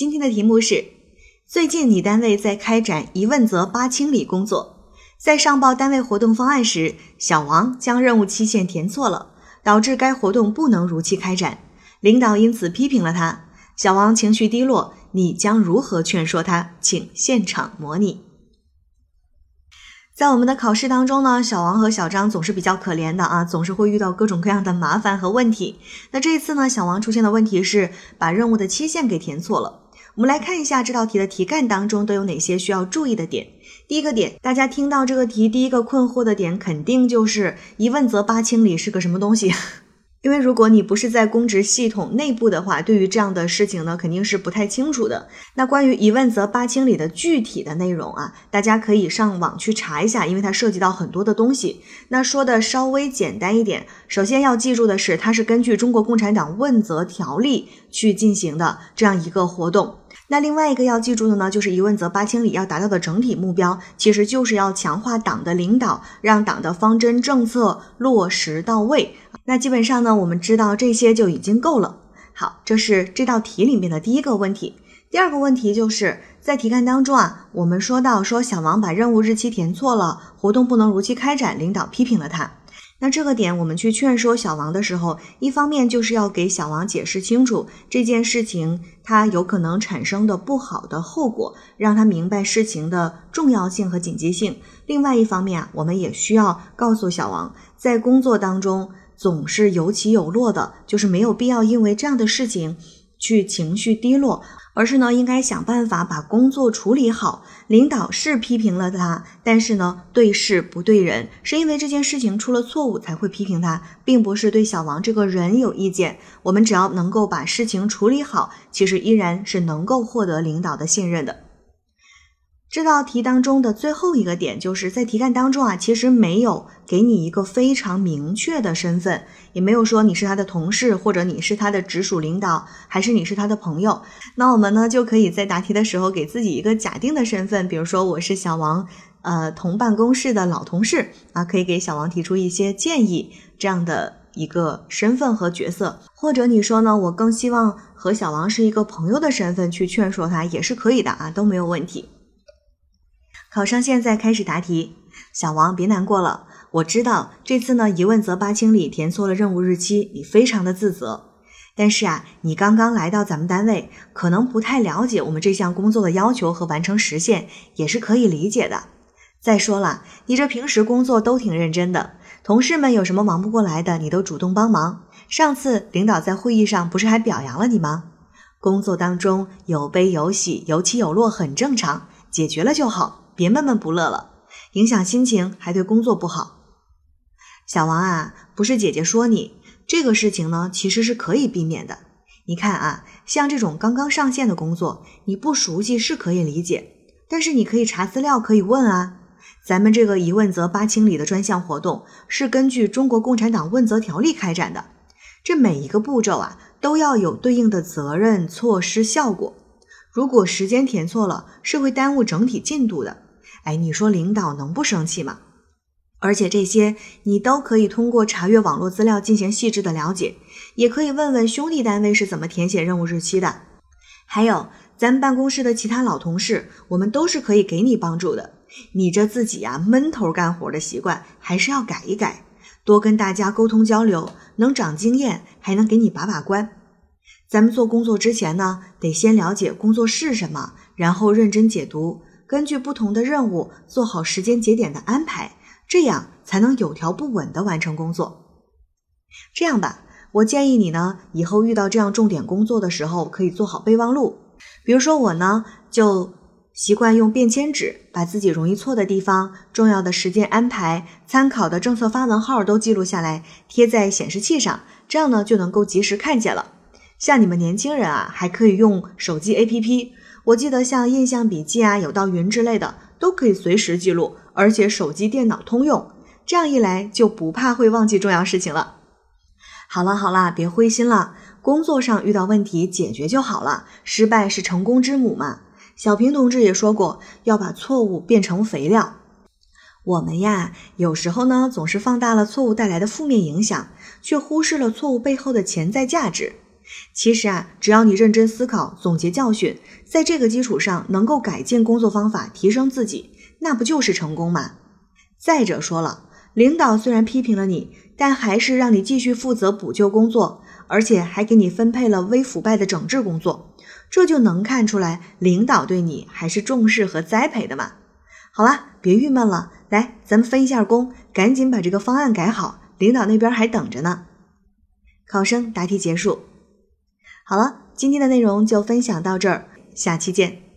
今天的题目是：最近你单位在开展一问责八清理工作，在上报单位活动方案时，小王将任务期限填错了，导致该活动不能如期开展，领导因此批评了他。小王情绪低落，你将如何劝说他？请现场模拟。在我们的考试当中呢，小王和小张总是比较可怜的啊，总是会遇到各种各样的麻烦和问题。那这一次呢，小王出现的问题是把任务的期限给填错了。我们来看一下这道题的题干当中都有哪些需要注意的点。第一个点，大家听到这个题第一个困惑的点，肯定就是一问则八清理是个什么东西。因为如果你不是在公职系统内部的话，对于这样的事情呢，肯定是不太清楚的。那关于一问责八清理的具体的内容啊，大家可以上网去查一下，因为它涉及到很多的东西。那说的稍微简单一点，首先要记住的是，它是根据中国共产党问责条例去进行的这样一个活动。那另外一个要记住的呢，就是一问责八清理要达到的整体目标，其实就是要强化党的领导，让党的方针政策落实到位。那基本上呢，我们知道这些就已经够了。好，这是这道题里面的第一个问题。第二个问题就是在题干当中啊，我们说到说小王把任务日期填错了，活动不能如期开展，领导批评了他。那这个点，我们去劝说小王的时候，一方面就是要给小王解释清楚这件事情它有可能产生的不好的后果，让他明白事情的重要性和紧急性。另外一方面啊，我们也需要告诉小王，在工作当中总是有起有落的，就是没有必要因为这样的事情去情绪低落。而是呢，应该想办法把工作处理好。领导是批评了他，但是呢，对事不对人，是因为这件事情出了错误才会批评他，并不是对小王这个人有意见。我们只要能够把事情处理好，其实依然是能够获得领导的信任的。这道题当中的最后一个点，就是在题干当中啊，其实没有给你一个非常明确的身份，也没有说你是他的同事，或者你是他的直属领导，还是你是他的朋友。那我们呢，就可以在答题的时候给自己一个假定的身份，比如说我是小王，呃，同办公室的老同事啊，可以给小王提出一些建议，这样的一个身份和角色。或者你说呢，我更希望和小王是一个朋友的身份去劝说他，也是可以的啊，都没有问题。考生现在开始答题，小王别难过了。我知道这次呢一问责八清理填错了任务日期，你非常的自责。但是啊，你刚刚来到咱们单位，可能不太了解我们这项工作的要求和完成时限，也是可以理解的。再说了，你这平时工作都挺认真的，同事们有什么忙不过来的，你都主动帮忙。上次领导在会议上不是还表扬了你吗？工作当中有悲有喜，有起有落很正常，解决了就好。别闷闷不乐了，影响心情还对工作不好。小王啊，不是姐姐说你这个事情呢，其实是可以避免的。你看啊，像这种刚刚上线的工作，你不熟悉是可以理解，但是你可以查资料，可以问啊。咱们这个一问责八清理的专项活动是根据中国共产党问责条例开展的，这每一个步骤啊都要有对应的责任、措施、效果。如果时间填错了，是会耽误整体进度的。哎，你说领导能不生气吗？而且这些你都可以通过查阅网络资料进行细致的了解，也可以问问兄弟单位是怎么填写任务日期的。还有咱们办公室的其他老同事，我们都是可以给你帮助的。你这自己啊闷头干活的习惯还是要改一改，多跟大家沟通交流，能长经验，还能给你把把关。咱们做工作之前呢，得先了解工作是什么，然后认真解读。根据不同的任务做好时间节点的安排，这样才能有条不紊地完成工作。这样吧，我建议你呢，以后遇到这样重点工作的时候，可以做好备忘录。比如说我呢，就习惯用便签纸，把自己容易错的地方、重要的时间安排、参考的政策发文号都记录下来，贴在显示器上，这样呢就能够及时看见了。像你们年轻人啊，还可以用手机 APP。我记得像印象笔记啊、有道云之类的，都可以随时记录，而且手机、电脑通用。这样一来，就不怕会忘记重要事情了。好了好了，别灰心了，工作上遇到问题解决就好了。失败是成功之母嘛。小平同志也说过，要把错误变成肥料。我们呀，有时候呢，总是放大了错误带来的负面影响，却忽视了错误背后的潜在价值。其实啊，只要你认真思考、总结教训，在这个基础上能够改进工作方法、提升自己，那不就是成功吗？再者说了，领导虽然批评了你，但还是让你继续负责补救工作，而且还给你分配了微腐败的整治工作，这就能看出来领导对你还是重视和栽培的嘛。好了，别郁闷了，来，咱们分一下工，赶紧把这个方案改好，领导那边还等着呢。考生答题结束。好了，今天的内容就分享到这儿，下期见。